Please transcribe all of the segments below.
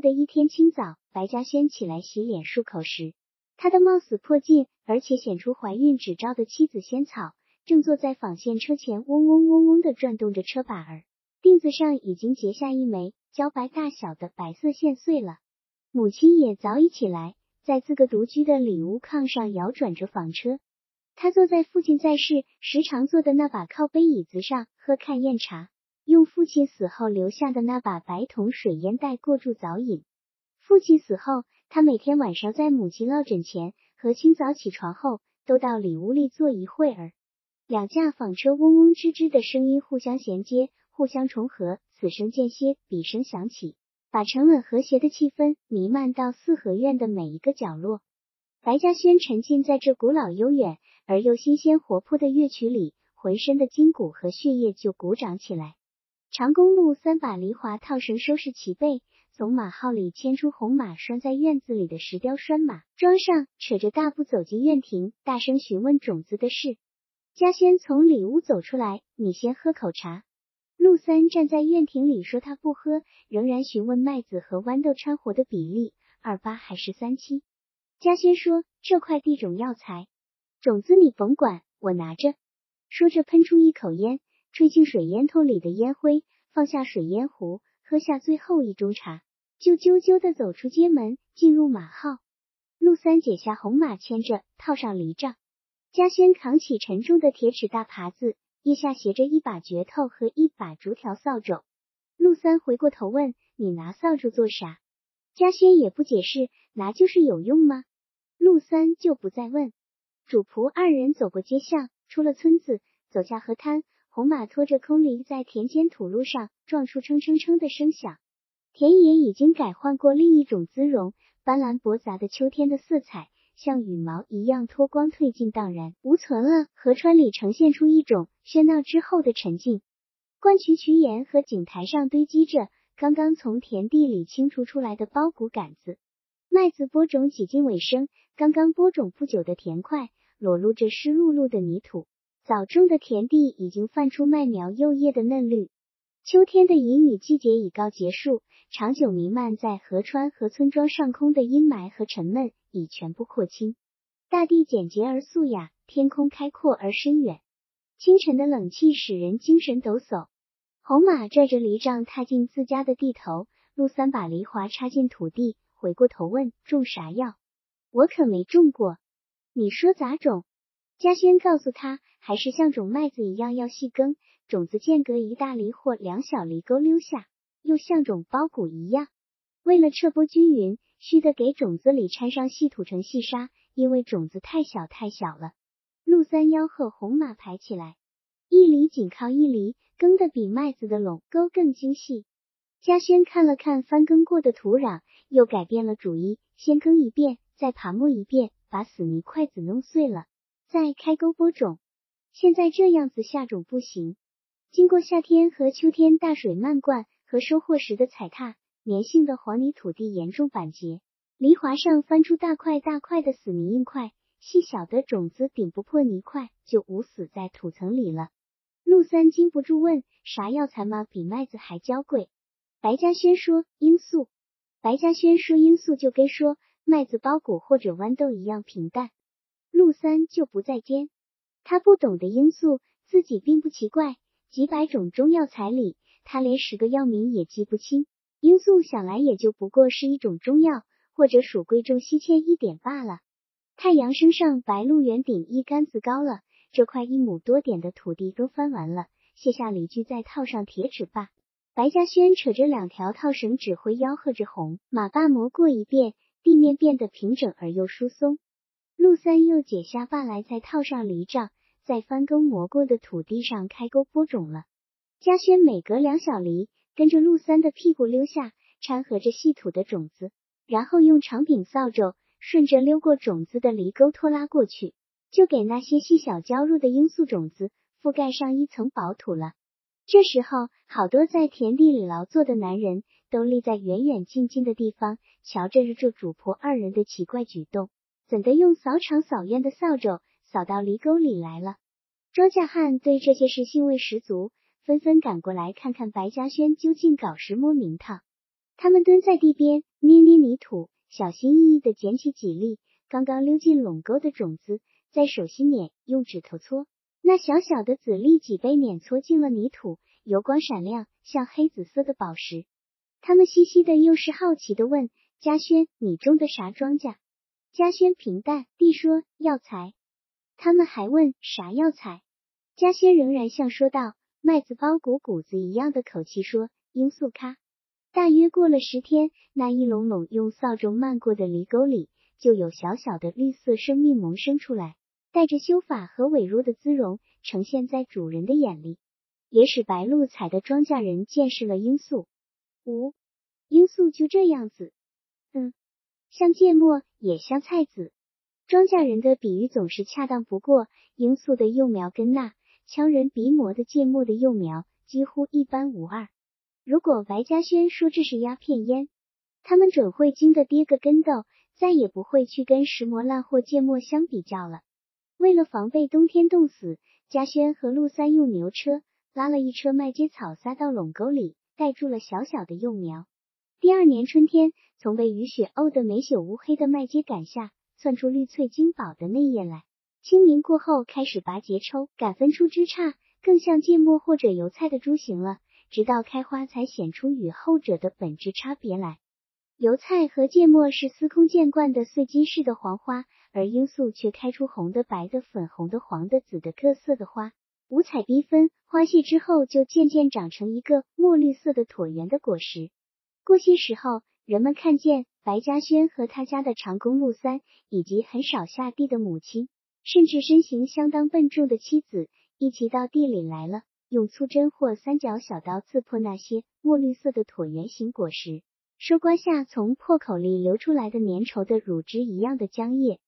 的一天清早，白嘉轩起来洗脸漱口时，他的貌似破镜，而且显出怀孕指兆的妻子仙草，正坐在纺线车前，嗡嗡嗡嗡的转动着车把儿，锭子上已经结下一枚茭白大小的白色线穗了。母亲也早已起来，在自个独居的里屋炕上摇转着纺车。他坐在父亲在世时常坐的那把靠背椅子上，喝看砚茶，用父亲死后留下的那把白铜水烟袋过住早饮。父亲死后，他每天晚上在母亲落枕前和清早起床后，都到里屋里坐一会儿。两架纺车嗡嗡吱吱的声音互相衔接，互相重合，此声间歇，彼声响起，把沉稳和谐的气氛弥漫到四合院的每一个角落。白嘉轩沉浸在这古老悠远。而又新鲜活泼的乐曲里，浑身的筋骨和血液就鼓掌起来。长公路三把梨花套绳收拾齐备，从马号里牵出红马拴在院子里的石雕拴马桩上，扯着大步走进院庭，大声询问种子的事。嘉轩从里屋走出来，你先喝口茶。陆三站在院庭里说他不喝，仍然询问麦子和豌豆掺和的比例，二八还是三七？嘉轩说这块地种药材。种子你甭管，我拿着。说着，喷出一口烟，吹进水烟筒里的烟灰，放下水烟壶，喝下最后一盅茶，就啾啾的走出街门，进入马号。陆三解下红马，牵着，套上犁杖。嘉轩扛起沉重的铁齿大耙子，腋下斜着一把镢头和一把竹条扫帚。陆三回过头问：“你拿扫帚做啥？”嘉轩也不解释，拿就是有用吗？陆三就不再问。主仆二人走过街巷，出了村子，走下河滩，红马拖着空犁在田间土路上撞出蹭蹭蹭的声响。田野已经改换过另一种姿容，斑斓驳杂的秋天的色彩像羽毛一样脱光褪尽，荡然无存了。河川里呈现出一种喧闹之后的沉静。灌渠渠沿和井台上堆积着刚刚从田地里清除出来的包谷杆子，麦子播种几近尾声，刚刚播种不久的田块。裸露着湿漉漉的泥土，早种的田地已经泛出麦苗幼叶的嫩绿。秋天的阴雨季节已告结束，长久弥漫在河川和村庄上空的阴霾和沉闷已全部廓清。大地简洁而素雅，天空开阔而深远。清晨的冷气使人精神抖擞。红马拽着犁杖踏进自家的地头，陆三把犁铧插进土地，回过头问：“种啥药？我可没种过。”你说咋种？嘉轩告诉他，还是像种麦子一样要细耕，种子间隔一大犁或两小犁沟溜下，又像种包谷一样。为了撤播均匀，须得给种子里掺上细土成细沙，因为种子太小太小了。陆三吆喝红马排起来，一犁紧靠一犁，耕得比麦子的垄沟更精细。嘉轩看了看翻耕过的土壤，又改变了主意，先耕一遍，再耙磨一遍。把死泥块子弄碎了，再开沟播种。现在这样子下种不行。经过夏天和秋天大水漫灌和收获时的踩踏，粘性的黄泥土地严重板结，犁铧上翻出大块大块的死泥硬块，细小的种子顶不破泥块，就捂死在土层里了。陆三禁不住问：啥药材吗？比麦子还娇贵？白嘉轩说：罂粟。白嘉轩说：罂粟就跟说。麦子包谷或者豌豆一样平淡，陆三就不再尖。他不懂得罂粟，自己并不奇怪。几百种中药材里，他连十个药名也记不清。罂粟想来也就不过是一种中药，或者属贵重稀欠一点罢了。太阳升上白鹿原顶一竿子高了，这块一亩多点的土地都翻完了，卸下犁具，再套上铁齿把。白嘉轩扯着两条套绳，指挥吆喝着红马把磨过一遍。地面变得平整而又疏松，陆三又解下发来，再套上犁杖，在翻耕磨过的土地上开沟播种了。嘉轩每隔两小犁，跟着陆三的屁股溜下，掺和着细土的种子，然后用长柄扫帚顺着溜过种子的犁沟拖拉过去，就给那些细小娇弱的罂粟种子覆盖上一层薄土了。这时候，好多在田地里劳作的男人都立在远远近近的地方，瞧着这主仆二人的奇怪举动，怎的用扫场扫院的扫帚扫到犁沟里来了？庄稼汉对这些事兴味十足，纷纷赶过来看看白嘉轩究竟搞什么名堂。他们蹲在地边捏捏泥土，小心翼翼地捡起几粒刚刚溜进垄沟的种子，在手心碾，用指头搓。那小小的籽粒几被碾搓进了泥土，油光闪亮，像黑紫色的宝石。他们嘻嘻的，又是好奇的问：“嘉轩，你种的啥庄稼？”嘉轩平淡地说：“药材。”他们还问：“啥药材？”嘉轩仍然像说道麦子包谷谷子一样的口气说：“罂粟咖。”大约过了十天，那一垄垄用扫帚漫过的犁沟里，就有小小的绿色生命萌生出来，带着修法和痿弱的姿容，呈现在主人的眼里，也使白露采的庄稼人见识了罂粟。五，罂粟就这样子，嗯，像芥末，也像菜籽。庄稼人的比喻总是恰当不过，罂粟的幼苗跟那强人鼻膜的芥末的幼苗几乎一般无二。如果白嘉轩说这是鸦片烟，他们准会惊得跌个跟斗，再也不会去跟石磨烂货芥末相比较了。为了防备冬天冻死，嘉轩和陆三用牛车拉了一车麦秸草撒到垄沟里。盖住了小小的幼苗。第二年春天，从被雨雪沤得没朽乌黑的麦秸杆下窜出绿翠金宝的嫩叶来。清明过后，开始拔节抽，敢分出枝杈，更像芥末或者油菜的株形了。直到开花，才显出与后者的本质差别来。油菜和芥末是司空见惯的碎金似的黄花，而罂粟却开出红的、白的、粉红的、黄的、紫的各色的花。五彩缤纷，花谢之后就渐渐长成一个墨绿色的椭圆的果实。过些时候，人们看见白嘉轩和他家的长工陆三，以及很少下地的母亲，甚至身形相当笨重的妻子，一起到地里来了，用粗针或三角小刀刺破那些墨绿色的椭圆形果实，收刮下从破口里流出来的粘稠的乳汁一样的浆液。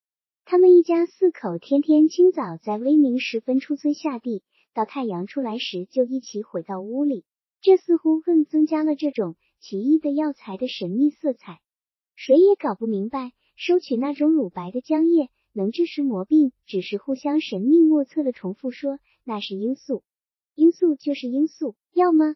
他们一家四口天天清早在微明时分出村下地。到太阳出来时，就一起回到屋里。这似乎更增加了这种奇异的药材的神秘色彩。谁也搞不明白，收取那种乳白的浆液能治什魔病，只是互相神秘莫测的重复说那是罂粟，罂粟就是罂粟，要吗？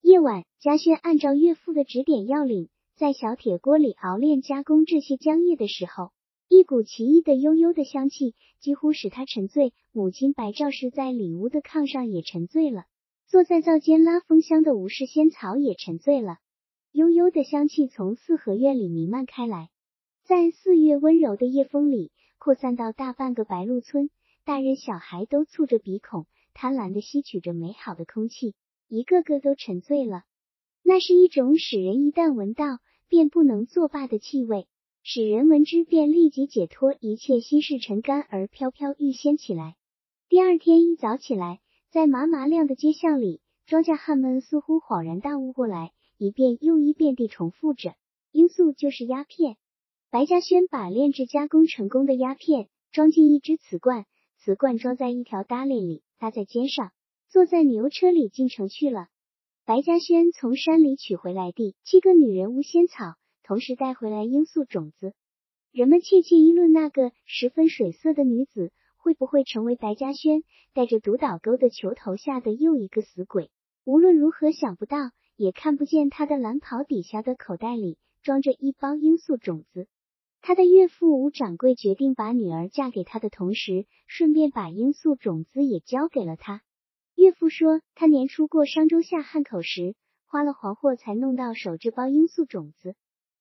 夜晚，嘉轩按照岳父的指点要领，在小铁锅里熬炼加工这些浆液的时候。一股奇异的悠悠的香气几乎使他沉醉。母亲白兆氏在里屋的炕上也沉醉了，坐在灶间拉风箱的吴氏仙草也沉醉了。悠悠的香气从四合院里弥漫开来，在四月温柔的夜风里扩散到大半个白鹿村。大人小孩都蹙着鼻孔，贪婪的吸取着美好的空气，一个个都沉醉了。那是一种使人一旦闻到便不能作罢的气味。使人闻之便立即解脱，一切心事尘干而飘飘欲仙起来。第二天一早起来，在麻麻亮的街巷里，庄稼汉们似乎恍然大悟过来，一遍又一遍地重复着：“罂粟就是鸦片。”白嘉轩把炼制加工成功的鸦片装进一只瓷罐，瓷罐装在一条搭链里，搭在肩上，坐在牛车里进城去了。白嘉轩从山里取回来的七个女人无仙草。同时带回来罂粟种子，人们窃窃议论那个十分水色的女子会不会成为白嘉轩带着独岛沟的球头下的又一个死鬼。无论如何想不到，也看不见他的蓝袍底下的口袋里装着一包罂粟种子。他的岳父吴掌柜决定把女儿嫁给他的同时，顺便把罂粟种子也交给了他。岳父说，他年初过商州下汉口时，花了黄货才弄到手这包罂粟种子。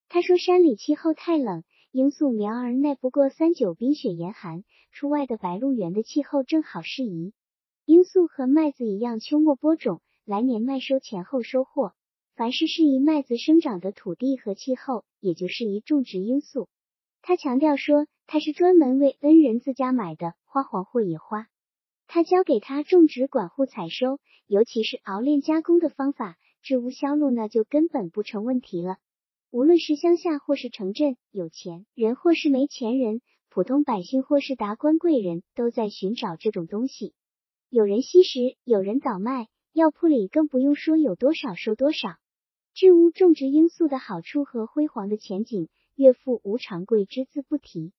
他说：“山里气候太冷，罂粟苗儿耐不过三九冰雪严寒。出外的白鹿原的气候正好适宜。罂粟和麦子一样，秋末播种，来年麦收前后收获。凡是适宜麦子生长的土地和气候，也就适宜种植罂粟。”他强调说：“他是专门为恩人自家买的，花黄或野花。他教给他种植、管护、采收，尤其是熬炼加工的方法，制物销路那就根本不成问题了。”无论是乡下或是城镇，有钱人或是没钱人，普通百姓或是达官贵人，都在寻找这种东西。有人吸食，有人倒卖，药铺里更不用说有多少收多少。置屋种植罂粟的好处和辉煌的前景，岳父吴长贵只字不提。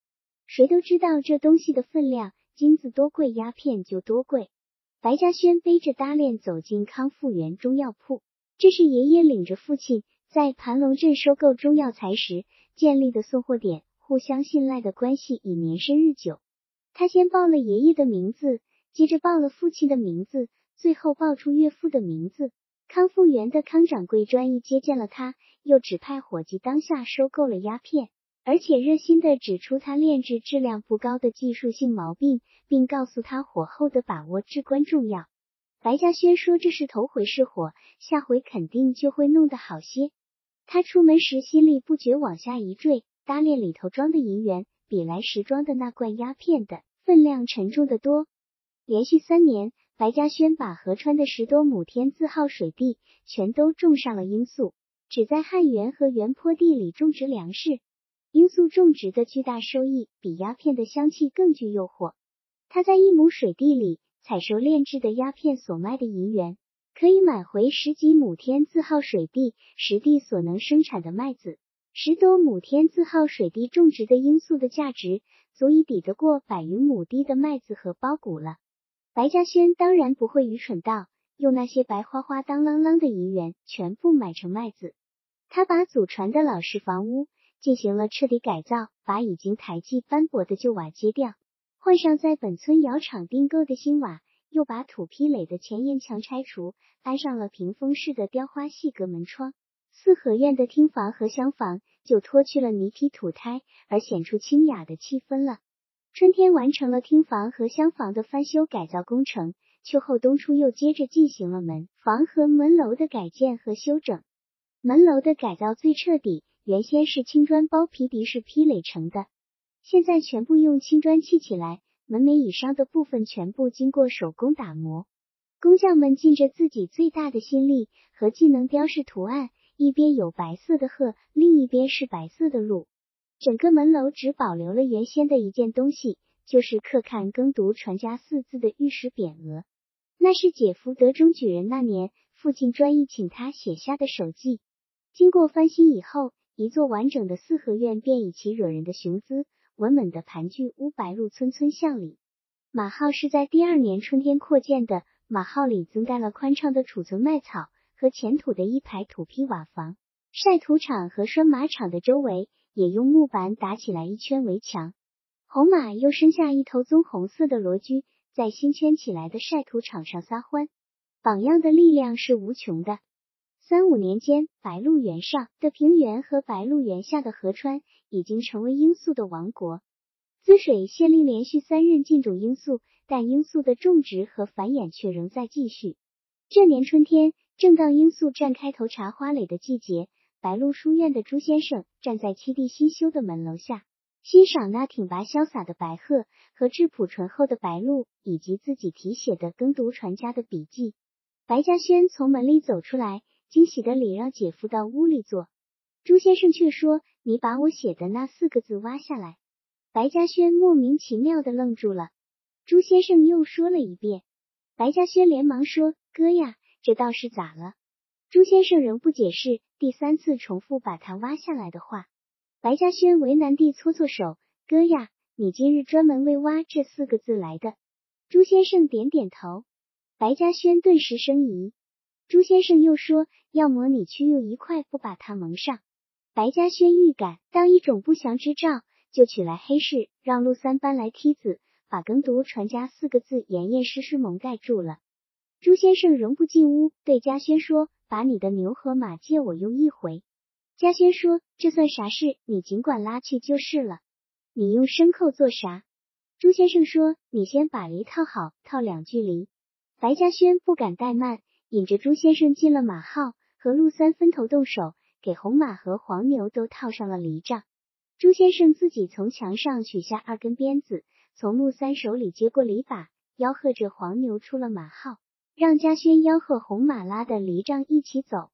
谁都知道这东西的分量，金子多贵，鸦片就多贵。白嘉轩背着搭链走进康复园中药铺，这是爷爷领着父亲。在盘龙镇收购中药材时建立的送货点，互相信赖的关系已年深日久。他先报了爷爷的名字，接着报了父亲的名字，最后报出岳父的名字。康复园的康掌柜专一接见了他，又指派伙计当下收购了鸦片，而且热心的指出他炼制质量不高的技术性毛病，并告诉他火候的把握至关重要。白嘉轩说这是头回试火，下回肯定就会弄得好些。他出门时心里不觉往下一坠，搭链里头装的银元比来时装的那罐鸦片的分量沉重的多。连续三年，白嘉轩把河川的十多亩天字号水地全都种上了罂粟，只在汉源和原坡地里种植粮食。罂粟种植的巨大收益，比鸦片的香气更具诱惑。他在一亩水地里采收炼制的鸦片所卖的银元。可以买回十几亩天字号水地实地所能生产的麦子，十多亩天字号水地种植的罂粟的价值，足以抵得过百余亩地的麦子和苞谷了。白嘉轩当然不会愚蠢到用那些白花花当啷啷的银元全部买成麦子。他把祖传的老式房屋进行了彻底改造，把已经台基斑驳的旧瓦揭掉，换上在本村窑厂订购的新瓦。又把土坯垒的前檐墙拆除，安上了屏风式的雕花细格门窗。四合院的厅房和厢房就脱去了泥坯土胎，而显出清雅的气氛了。春天完成了厅房和厢房的翻修改造工程，秋后冬初又接着进行了门房和门楼的改建和修整。门楼的改造最彻底，原先是青砖包皮底式劈垒成的，现在全部用青砖砌起来。门楣以上的部分全部经过手工打磨，工匠们尽着自己最大的心力和技能雕饰图案，一边有白色的鹤，另一边是白色的鹿。整个门楼只保留了原先的一件东西，就是刻看“耕读传家”四字的玉石匾额，那是姐夫德中举人那年父亲专意请他写下的手迹。经过翻新以后，一座完整的四合院便以其惹人的雄姿。稳稳的盘踞乌白鹿村村巷里，马号是在第二年春天扩建的。马号里增加了宽敞的储存麦草和前土的一排土坯瓦房，晒土场和拴马场的周围也用木板打起来一圈围墙。红马又生下一头棕红色的罗驹，在新圈起来的晒土场上撒欢，榜样的力量是无穷的。三五年间，白鹿原上的平原和白鹿原下的河川已经成为罂粟的王国。滋水县令连续三任禁种罂粟，但罂粟的种植和繁衍却仍在继续。这年春天，正当罂粟绽开头茬花蕾的季节，白鹿书院的朱先生站在七弟新修的门楼下，欣赏那挺拔潇洒的白鹤和质朴醇厚的白鹿，以及自己题写的耕读传家的笔记。白嘉轩从门里走出来。惊喜的礼让姐夫到屋里坐，朱先生却说：“你把我写的那四个字挖下来。”白嘉轩莫名其妙的愣住了。朱先生又说了一遍，白嘉轩连忙说：“哥呀，这倒是咋了？”朱先生仍不解释，第三次重复把它挖下来的话。白嘉轩为难地搓搓手：“哥呀，你今日专门为挖这四个字来的？”朱先生点点头。白嘉轩顿时生疑。朱先生又说：“要么你去用一块布把它蒙上。”白嘉轩预感当一种不祥之兆，就取来黑市，让陆三搬来梯子，把“耕读传家”四个字严严实实蒙盖住了。朱先生仍不进屋，对嘉轩说：“把你的牛和马借我用一回。”嘉轩说：“这算啥事？你尽管拉去就是了。你用牲口做啥？”朱先生说：“你先把犁套好，套两句梨。”白嘉轩不敢怠慢。引着朱先生进了马号，和陆三分头动手，给红马和黄牛都套上了犁杖。朱先生自己从墙上取下二根鞭子，从陆三手里接过犁把，吆喝着黄牛出了马号，让嘉轩吆喝红马拉的犁杖一起走。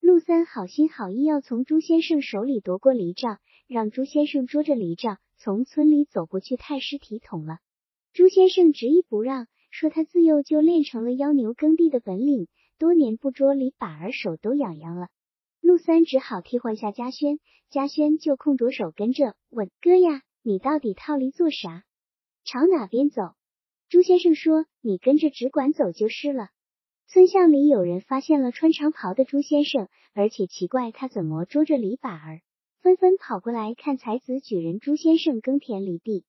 陆三好心好意要从朱先生手里夺过犁杖，让朱先生捉着犁杖从村里走过去太师体统了。朱先生执意不让，说他自幼就练成了邀牛耕地的本领。多年不捉犁把儿，手都痒痒了。陆三只好替换下嘉轩，嘉轩就空着手跟着问哥呀：“你到底套犁做啥？朝哪边走？”朱先生说：“你跟着只管走就是了。”村巷里有人发现了穿长袍的朱先生，而且奇怪他怎么捉着篱笆儿，纷纷跑过来看才子举人朱先生耕田犁地。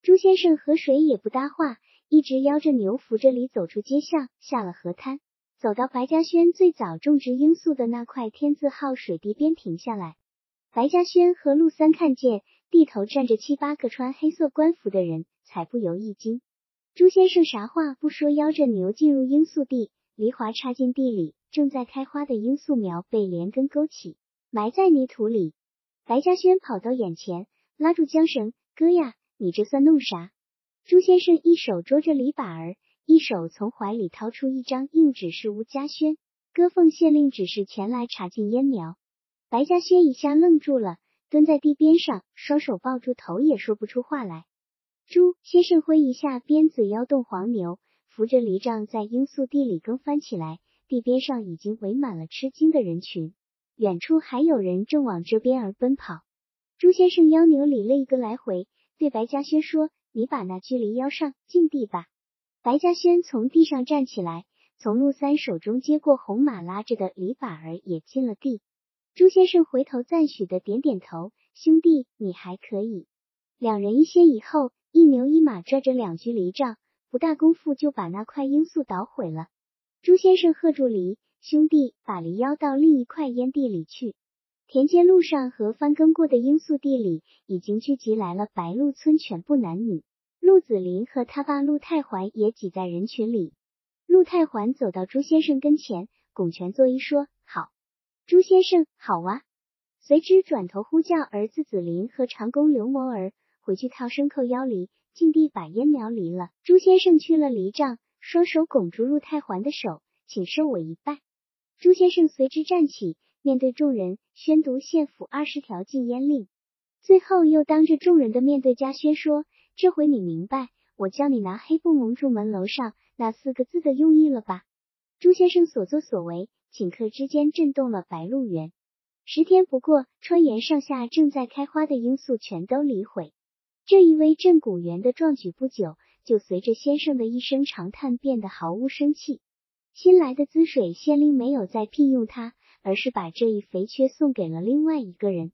朱先生和谁也不搭话，一直摇着牛扶着犁走出街巷，下了河滩，走到白嘉轩最早种植罂粟的那块天字号水地边停下来。白嘉轩和陆三看见地头站着七八个穿黑色官服的人，才不由一惊。朱先生啥话不说，邀着牛进入罂粟地，犁铧插进地里，正在开花的罂粟苗被连根勾起，埋在泥土里。白嘉轩跑到眼前，拉住缰绳，哥呀！你这算弄啥？朱先生一手捉着篱笆儿，一手从怀里掏出一张硬指示吴家轩，哥奉县令指示前来查禁烟苗。白嘉轩一下愣住了，蹲在地边上，双手抱住头，也说不出话来。朱先生挥一下鞭子，摇动黄牛，扶着犁杖在罂粟地里耕翻起来。地边上已经围满了吃惊的人群，远处还有人正往这边而奔跑。朱先生腰牛理了一个来回。对白嘉轩说：“你把那距离腰上，进地吧。”白嘉轩从地上站起来，从陆三手中接过红马拉着的篱笆儿，也进了地。朱先生回头赞许的点点头：“兄弟，你还可以。”两人一先一后，一牛一马拽着两具犁杖，不大功夫就把那块罂粟捣毁了。朱先生喝住犁：“兄弟，把犁腰到另一块烟地里去。”田间路上和翻耕过的罂粟地里，已经聚集来了白鹿村全部男女。陆子霖和他爸陆太环也挤在人群里。陆太环走到朱先生跟前，拱拳作揖说：“好，朱先生好啊。”随之转头呼叫儿子子霖和长工刘谋儿回去套牲口腰犁，尽地把烟苗犁了。朱先生去了犁杖，双手拱住陆太环的手，请受我一拜。朱先生随之站起。面对众人宣读县府二十条禁烟令，最后又当着众人的面对嘉轩说：“这回你明白我叫你拿黑布蒙住门楼上那四个字的用意了吧？”朱先生所作所为，顷刻之间震动了白鹿原。十天不过，川原上下正在开花的罂粟全都离毁。这一位镇古园的壮举，不久就随着先生的一声长叹变得毫无生气。新来的滋水县令没有再聘用他。而是把这一肥缺送给了另外一个人。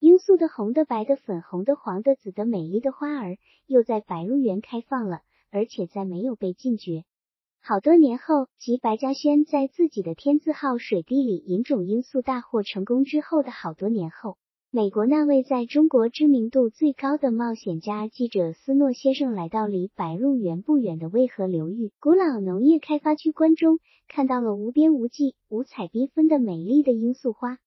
罂粟的红的、白的、粉红的、黄的、紫的，美丽的花儿又在白鹿原开放了，而且在没有被禁绝。好多年后，即白嘉轩在自己的天字号水地里引种罂粟大获成功之后的好多年后，美国那位在中国知名度最高的冒险家记者斯诺先生来到离白鹿原不远的渭河流域古老农业开发区关中。看到了无边无际、五彩缤纷的美丽的罂粟花，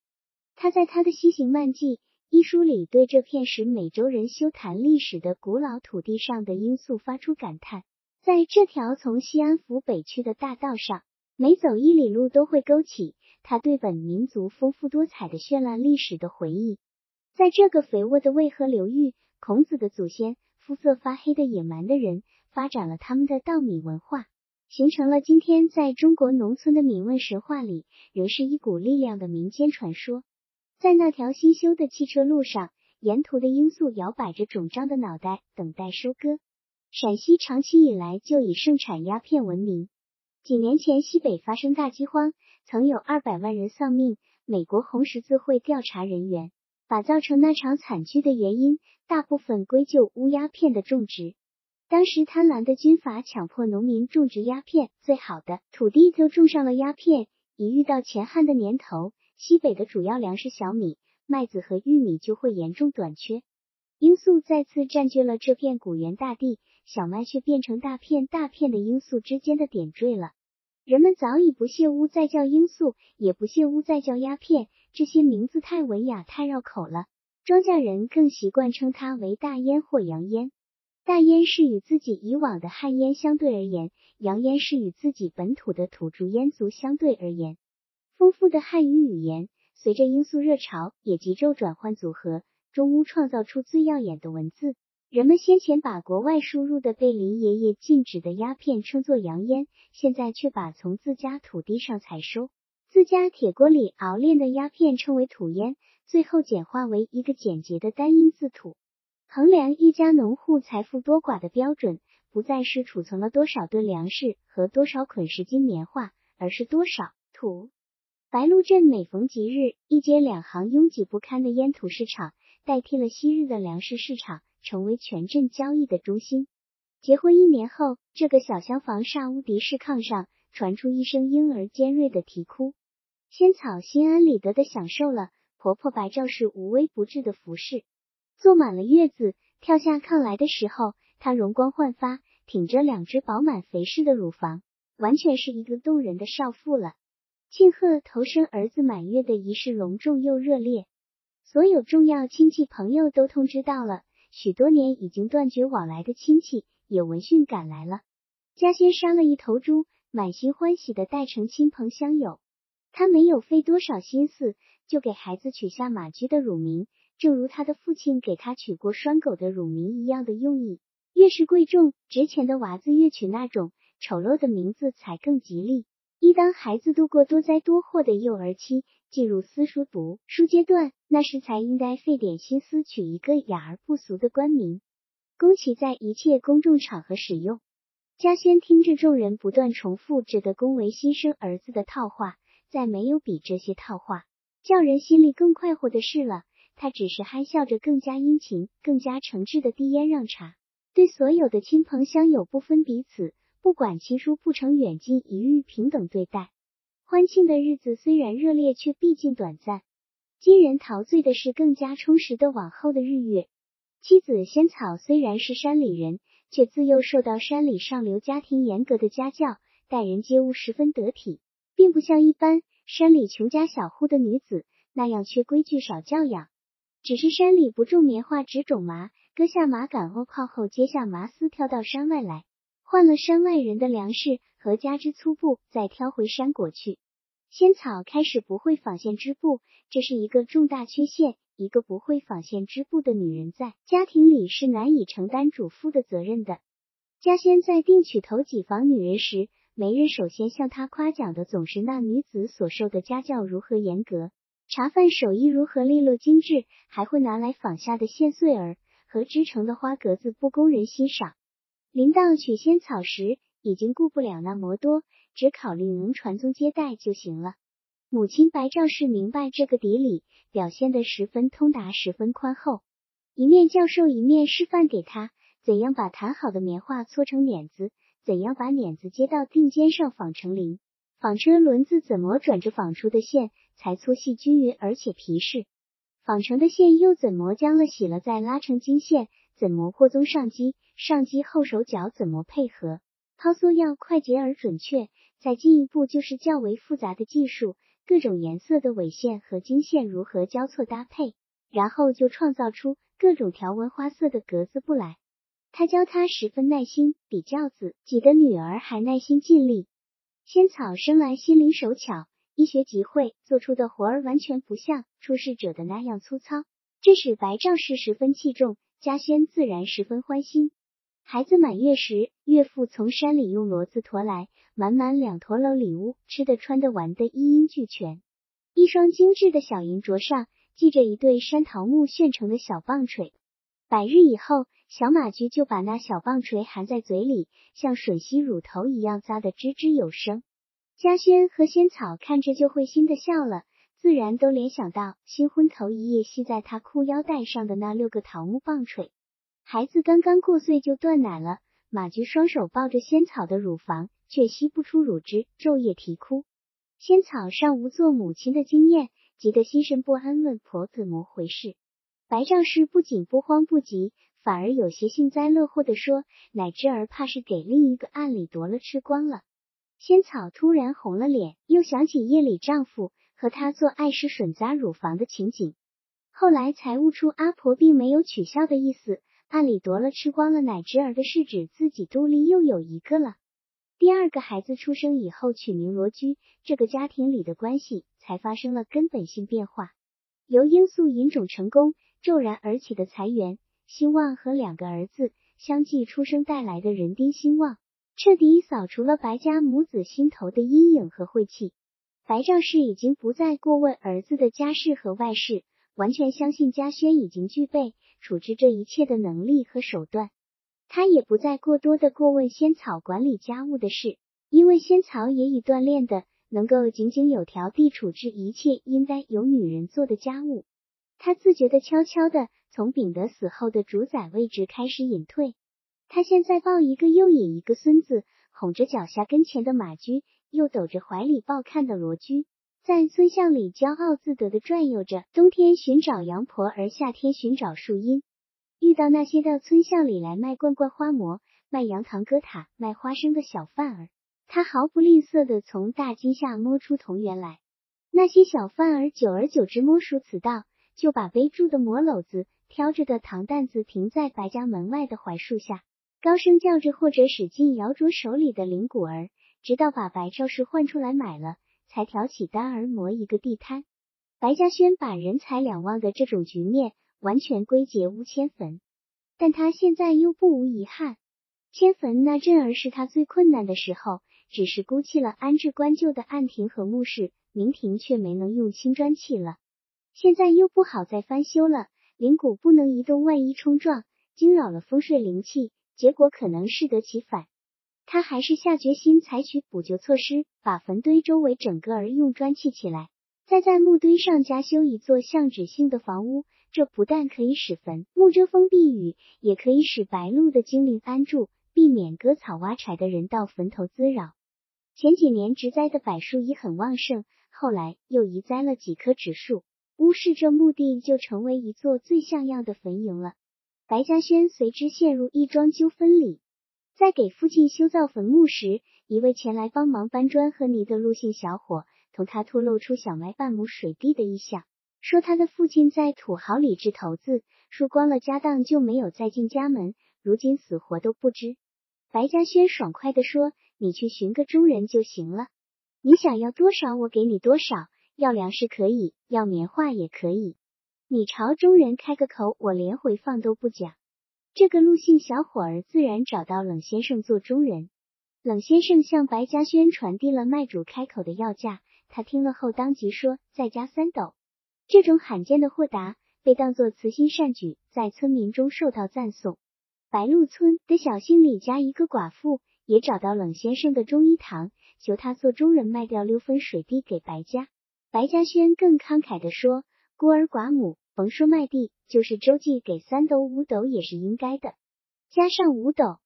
他在他的《西行漫记》一书里对这片使美洲人休谈历史的古老土地上的罂粟发出感叹。在这条从西安府北去的大道上，每走一里路都会勾起他对本民族丰富多彩的绚烂历史的回忆。在这个肥沃的渭河流域，孔子的祖先肤色发黑的野蛮的人发展了他们的稻米文化。形成了今天在中国农村的闽问神话里仍是一股力量的民间传说。在那条新修的汽车路上，沿途的罂粟摇摆着肿胀的脑袋，等待收割。陕西长期以来就以盛产鸦片闻名。几年前西北发生大饥荒，曾有二百万人丧命。美国红十字会调查人员把造成那场惨剧的原因大部分归咎乌鸦片的种植。当时贪婪的军阀强迫农民种植鸦片，最好的土地就种上了鸦片。一遇到乾旱的年头，西北的主要粮食小米、麦子和玉米就会严重短缺。罂粟再次占据了这片古原大地，小麦却变成大片大片的罂粟之间的点缀了。人们早已不屑乌再叫罂粟，也不屑乌再叫鸦片，这些名字太文雅、太绕口了。庄稼人更习惯称它为大烟或洋烟。大烟是与自己以往的汉烟相对而言，洋烟是与自己本土的土著烟族相对而言。丰富的汉语语言随着罂粟热潮也急骤转换组合，中乌创造出最耀眼的文字。人们先前把国外输入的被林爷爷禁止的鸦片称作洋烟，现在却把从自家土地上采收、自家铁锅里熬炼的鸦片称为土烟，最后简化为一个简洁的单音字土。衡量一家农户财富多寡的标准，不再是储存了多少吨粮食和多少捆十斤棉花，而是多少土。白鹿镇每逢吉日，一街两行拥挤不堪的烟土市场，代替了昔日的粮食市场，成为全镇交易的中心。结婚一年后，这个小厢房煞屋敌视炕上传出一声婴儿尖锐的啼哭。仙草心安理得的享受了婆婆白赵氏无微不至的服侍。坐满了月子，跳下炕来的时候，她容光焕发，挺着两只饱满肥实的乳房，完全是一个动人的少妇了。庆贺头生儿子满月的仪式隆重又热烈，所有重要亲戚朋友都通知到了，许多年已经断绝往来的亲戚也闻讯赶来了。家先杀了一头猪，满心欢喜的带成亲朋乡友。他没有费多少心思，就给孩子取下马驹的乳名，正如他的父亲给他取过拴狗的乳名一样的用意。越是贵重值钱的娃子，越取那种丑陋的名字才更吉利。一当孩子度过多灾多祸的幼儿期，进入私塾读书阶段，那时才应该费点心思取一个雅而不俗的官名，供其在一切公众场合使用。嘉轩听着众人不断重复这个恭维新生儿子的套话，再没有比这些套话叫人心里更快活的事了。他只是憨笑着，更加殷勤、更加诚挚的递烟让茶，对所有的亲朋乡友不分彼此。不管亲疏不成远近，一律平等对待。欢庆的日子虽然热烈，却毕竟短暂。今人陶醉的是更加充实的往后的日月。妻子仙草虽然是山里人，却自幼受到山里上流家庭严格的家教，待人接物十分得体，并不像一般山里穷家小户的女子那样缺规矩少教养。只是山里不种棉花，只种麻，割下麻杆沤泡后，接下麻丝，挑到山外来。换了山外人的粮食和家之粗布，再挑回山果去。仙草开始不会纺线织布，这是一个重大缺陷。一个不会纺线织布的女人在家庭里是难以承担主妇的责任的。家仙在定娶头几房女人时，媒人首先向她夸奖的总是那女子所受的家教如何严格，茶饭手艺如何利落精致，还会拿来纺下的线穗儿和织成的花格子不供人欣赏。临到取仙草时，已经顾不了那么多，只考虑能传宗接代就行了。母亲白赵氏明白这个底里，表现得十分通达，十分宽厚，一面教授，一面示范给他怎样把弹好的棉花搓成捻子，怎样把捻子接到锭尖上纺成铃，纺车轮子怎么转着纺出的线才粗细均匀而且皮实，纺成的线又怎么将了洗了再拉成金线。怎么扩宗上机？上机后手脚怎么配合？抛缩要快捷而准确。再进一步就是较为复杂的技术，各种颜色的纬线和经线如何交错搭配，然后就创造出各种条纹花色的格子布来。他教他十分耐心，比教子己的女儿还耐心尽力。仙草生来心灵手巧，一学即会，做出的活儿完全不像出世者的那样粗糙，这使白赵氏十分器重。嘉轩自然十分欢心。孩子满月时，岳父从山里用骡子驮来满满两驼篓礼物，吃的穿的玩的一应俱全。一双精致的小银镯上系着一对山桃木炫成的小棒槌。百日以后，小马驹就把那小棒槌含在嘴里，像吮吸乳头一样咂得吱吱有声。嘉轩和仙草看着就会心的笑了。自然都联想到新婚头一夜系在他裤腰带上的那六个桃木棒槌。孩子刚刚过岁就断奶了，马驹双手抱着仙草的乳房，却吸不出乳汁，昼夜啼哭。仙草尚无做母亲的经验，急得心神不安，问婆怎么回事。白丈氏不仅不慌不急，反而有些幸灾乐祸的说：“乃知儿怕是给另一个暗里夺了吃光了。”仙草突然红了脸，又想起夜里丈夫。和她做爱时吮咂乳房的情景，后来才悟出阿婆并没有取笑的意思。暗里夺了吃光了奶汁儿的是指自己肚里又有一个了。第二个孩子出生以后取名罗居，这个家庭里的关系才发生了根本性变化。由罂粟引种成功骤然而起的财源兴旺和两个儿子相继出生带来的人丁兴旺，彻底扫除了白家母子心头的阴影和晦气。白赵氏已经不再过问儿子的家事和外事，完全相信嘉轩已经具备处置这一切的能力和手段。他也不再过多的过问仙草管理家务的事，因为仙草也已锻炼的能够井井有条地处置一切应该由女人做的家务。他自觉的悄悄的从秉德死后的主宰位置开始隐退。他现在抱一个又引一个孙子，哄着脚下跟前的马驹，又抖着怀里抱看的罗驹，在村巷里骄傲自得的转悠着。冬天寻找羊婆，而夏天寻找树荫。遇到那些到村巷里来卖罐罐花馍、卖羊糖疙瘩、卖花生的小贩儿，他毫不吝啬的从大襟下摸出铜元来。那些小贩儿久而久之摸熟此道。就把背住的磨篓子、挑着的糖担子停在白家门外的槐树下，高声叫着，或者使劲摇着手里的铃鼓儿，直到把白赵氏唤出来买了，才挑起担儿磨一个地摊。白嘉轩把人财两忘的这种局面完全归结吴千坟，但他现在又不无遗憾。迁坟那阵儿是他最困难的时候，只是孤弃了安置官旧的暗亭和墓室，明亭却没能用青砖砌了。现在又不好再翻修了，灵骨不能移动，万一冲撞惊扰了风水灵气，结果可能适得其反。他还是下决心采取补救措施，把坟堆周围整个儿用砖砌起来，再在墓堆上加修一座象纸性的房屋。这不但可以使坟墓遮风避雨，也可以使白鹭的精灵安住，避免割草挖柴的人到坟头滋扰。前几年植栽的柏树已很旺盛，后来又移栽了几棵植树。乌市这墓地就成为一座最像样的坟茔了。白嘉轩随之陷入一桩纠纷里。在给父亲修造坟墓时，一位前来帮忙搬砖和泥的陆姓小伙同他透露出想卖半亩水地的意向，说他的父亲在土豪里掷骰子，输光了家当就没有再进家门，如今死活都不知。白嘉轩爽快地说：“你去寻个中人就行了，你想要多少，我给你多少。”要粮食可以，要棉花也可以。你朝中人开个口，我连回放都不讲。这个陆姓小伙儿自然找到冷先生做中人。冷先生向白嘉轩传递了卖主开口的要价，他听了后当即说再加三斗。这种罕见的豁达被当作慈心善举，在村民中受到赞颂。白鹿村的小姓李家一个寡妇也找到冷先生的中医堂，求他做中人，卖掉六分水地给白家。白嘉轩更慷慨地说：“孤儿寡母，甭说卖地，就是周济给三斗五斗也是应该的，加上五斗。”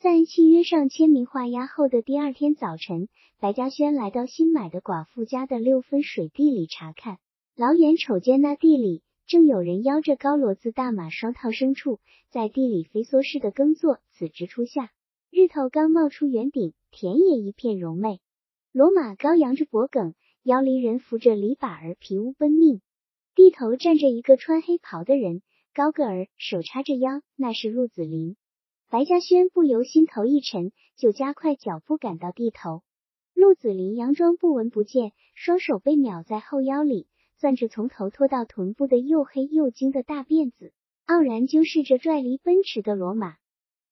在契约上签名画押后的第二天早晨，白嘉轩来到新买的寡妇家的六分水地里查看，老远瞅见那地里正有人邀着高骡子大马双套牲畜，在地里飞梭似的耕作。此时初夏，日头刚冒出圆顶，田野一片柔媚，骡马高扬着脖梗。摇离人扶着篱笆儿皮屋奔命，地头站着一个穿黑袍的人，高个儿，手叉着腰，那是陆子霖。白嘉轩不由心头一沉，就加快脚步赶到地头。陆子霖佯装不闻不见，双手被秒在后腰里，攥着从头拖到臀部的又黑又精的大辫子，傲然揪视着拽离奔驰的骡马。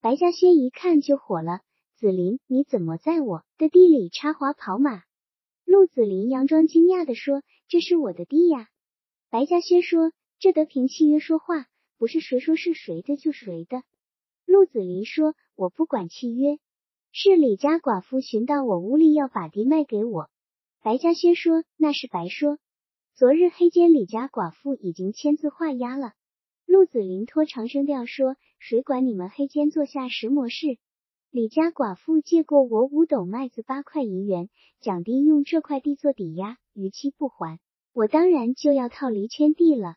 白嘉轩一看就火了：“子霖，你怎么在我的地里插花跑马？”陆子霖佯装惊讶的说：“这是我的地呀。”白嘉轩说：“这得凭契约说话，不是谁说是谁的就谁的。”陆子霖说：“我不管契约，是李家寡妇寻到我屋里要把地卖给我。”白嘉轩说：“那是白说，昨日黑间李家寡妇已经签字画押了。”陆子霖拖长声调说：“谁管你们黑间做下什么事？”李家寡妇借过我五斗麦子八块银元，讲定用这块地做抵押，逾期不还，我当然就要套离圈地了。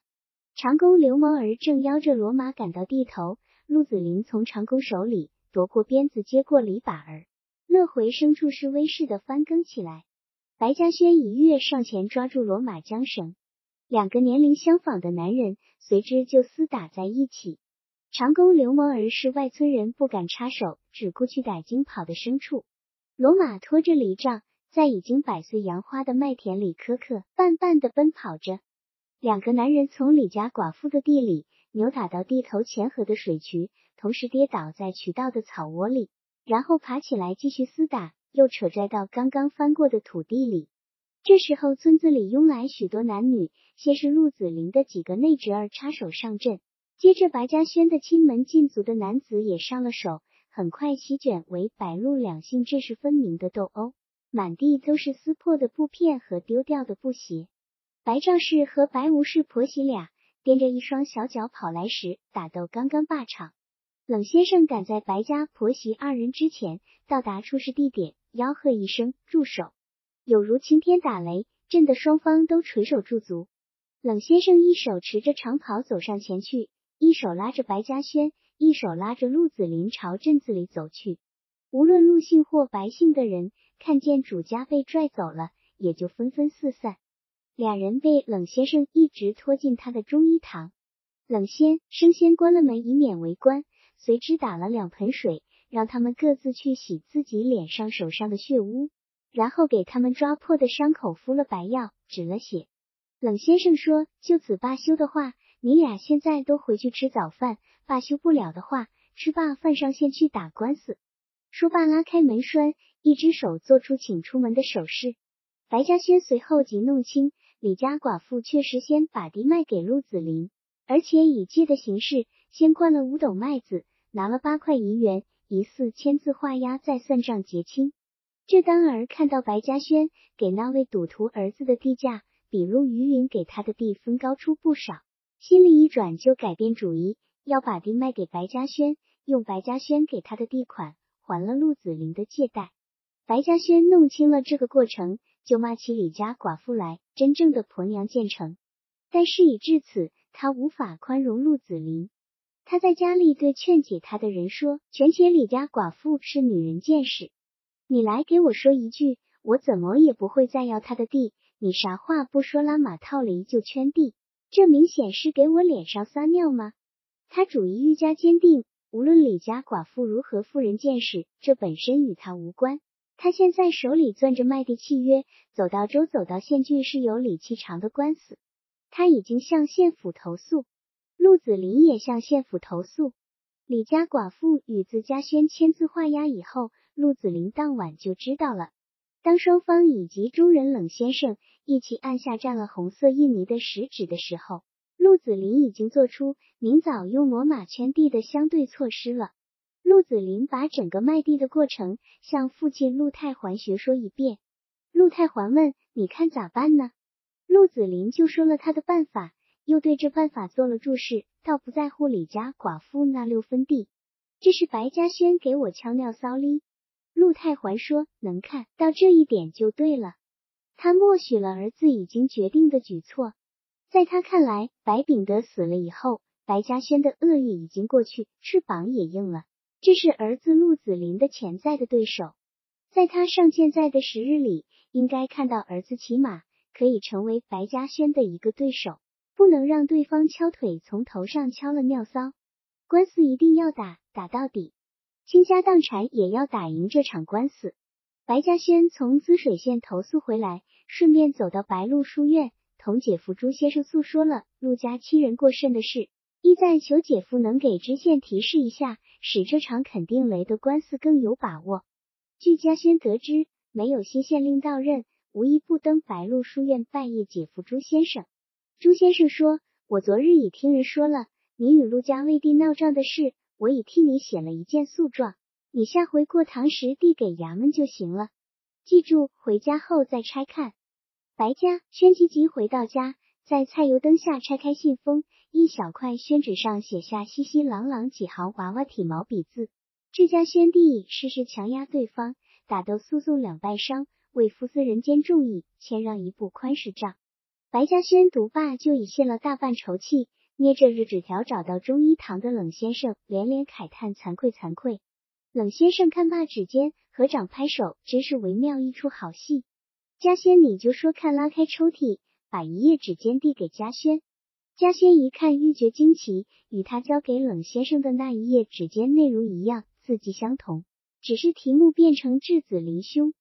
长工刘蒙儿正邀着骡马赶到地头，陆子霖从长工手里夺过鞭子，接过篱笆儿，乐回牲畜示威似的翻耕起来。白嘉轩一跃上前抓住骡马缰绳，两个年龄相仿的男人随之就厮打在一起。长工刘蒙儿是外村人，不敢插手，只顾去逮经跑的牲畜。骡马拖着犁杖，在已经百岁杨花的麦田里磕磕绊绊的奔跑着。两个男人从李家寡妇的地里扭打到地头前河的水渠，同时跌倒在渠道的草窝里，然后爬起来继续厮打，又扯拽到刚刚翻过的土地里。这时候，村子里拥来许多男女，先是陆子霖的几个内侄儿插手上阵。接着，白嘉轩的亲门禁足的男子也上了手，很快席卷为白鹿两性志士分明的斗殴，满地都是撕破的布片和丢掉的布鞋。白赵氏和白无氏婆媳俩踮着一双小脚跑来时，打斗刚刚罢场。冷先生赶在白家婆媳二人之前到达出事地点，吆喝一声“住手”，有如晴天打雷，震得双方都垂手驻足。冷先生一手持着长袍走上前去，一手拉着白嘉轩，一手拉着陆子霖朝镇子里走去。无论陆姓或白姓的人看见主家被拽走了，也就纷纷四散。两人被冷先生一直拖进他的中医堂，冷先生先关了门，以免围观。随之打了两盆水，让他们各自去洗自己脸上、手上的血污，然后给他们抓破的伤口敷了白药，止了血。冷先生说：“就此罢休的话，你俩现在都回去吃早饭；罢休不了的话，吃罢饭上线去打官司。”说罢，拉开门栓，一只手做出请出门的手势。白嘉轩随后即弄清，李家寡妇确实先把地卖给陆子霖，而且以借的形式先灌了五斗麦子。拿了八块银元，疑似签字画押，再算账结清。这当儿看到白嘉轩给那位赌徒儿子的地价比陆余云给他的地分高出不少，心里一转就改变主意，要把地卖给白嘉轩，用白嘉轩给他的地款还了陆子霖的借贷。白嘉轩弄清了这个过程，就骂起李家寡妇来，真正的婆娘见成。但事已至此，他无法宽容陆子霖。他在家里对劝解他的人说：“权且李家寡妇是女人见识，你来给我说一句，我怎么也不会再要他的地。你啥话不说，拉马套犁就圈地，这明显是给我脸上撒尿吗？”他主意愈加坚定，无论李家寡妇如何妇人见识，这本身与他无关。他现在手里攥着卖地契约，走到州，走到县郡，是有李其长的官司，他已经向县府投诉。陆子霖也向县府投诉。李家寡妇与自家轩签字画押以后，陆子霖当晚就知道了。当双方以及中人冷先生一起按下蘸了红色印泥的食指的时候，陆子霖已经做出明早用罗马圈地的相对措施了。陆子霖把整个卖地的过程向父亲陆太环学说一遍。陆太环问：“你看咋办呢？”陆子霖就说了他的办法。又对这办法做了注释，倒不在乎李家寡妇那六分地，这是白嘉轩给我敲尿骚哩。陆太环说：“能看到这一点就对了。”他默许了儿子已经决定的举措。在他看来，白秉德死了以后，白嘉轩的恶意已经过去，翅膀也硬了。这是儿子陆子霖的潜在的对手，在他尚健在的时日里，应该看到儿子起码可以成为白嘉轩的一个对手。不能让对方敲腿从头上敲了尿骚，官司一定要打，打到底，倾家荡产也要打赢这场官司。白嘉轩从滋水县投诉回来，顺便走到白鹿书院，同姐夫朱先生诉说了陆家欺人过甚的事，意在求姐夫能给知县提示一下，使这场肯定雷的官司更有把握。据嘉轩得知，没有新县令到任，无一不登白鹿书院拜谒姐夫朱先生。朱先生说：“我昨日已听人说了你与陆家为地闹仗的事，我已替你写了一件诉状，你下回过堂时递给衙门就行了。记住，回家后再拆看。”白家宣急急回到家，在菜油灯下拆开信封，一小块宣纸上写下稀稀朗朗几行娃娃体毛笔字：“这家宣帝事事强压对方，打斗诉讼两败伤，为夫斯人间重义，谦让一步宽是账。”白嘉轩读罢，就已泄了大半愁气，捏着日纸条找到中医堂的冷先生，连连慨叹惭愧惭愧。冷先生看罢纸笺，合掌拍手，真是惟妙一出好戏。嘉轩，你就说看，拉开抽屉，把一页纸笺递给嘉轩。嘉轩一看，欲觉惊奇，与他交给冷先生的那一页纸笺内容一样，字迹相同，只是题目变成质子离兄。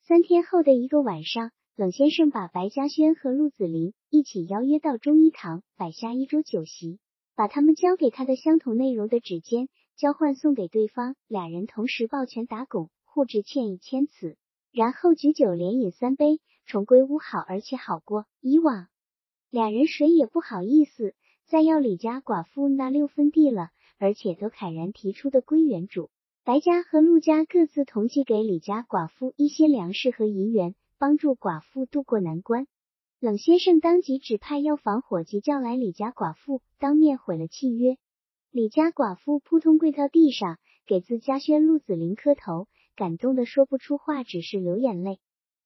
三天后的一个晚上。冷先生把白嘉轩和陆子霖一起邀约到中医堂，摆下一桌酒席，把他们交给他的相同内容的纸笺交换送给对方，俩人同时抱拳打拱，互致歉意千词，然后举酒连饮三杯，重归乌好，而且好过以往。俩人谁也不好意思再要李家寡妇那六分地了，而且都慨然提出的归原主。白家和陆家各自同寄给李家寡妇一些粮食和银元，帮助寡妇渡过难关。冷先生当即指派药房伙计叫来李家寡妇，当面毁了契约。李家寡妇扑通跪到地上，给自家轩陆子霖磕头，感动的说不出话，只是流眼泪。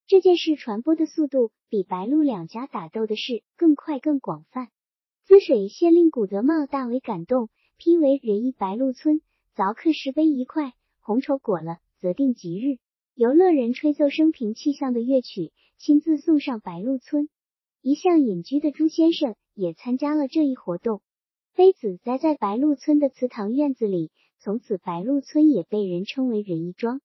这件事传播的速度比白鹿两家打斗的事更快更广泛。滋水县令古德茂大为感动，批为仁义白鹿村。凿刻石碑一块，红绸裹了，择定吉日，游乐人吹奏生平气象的乐曲，亲自送上白鹿村。一向隐居的朱先生也参加了这一活动。妃子栽在白鹿村的祠堂院子里，从此白鹿村也被人称为仁义庄。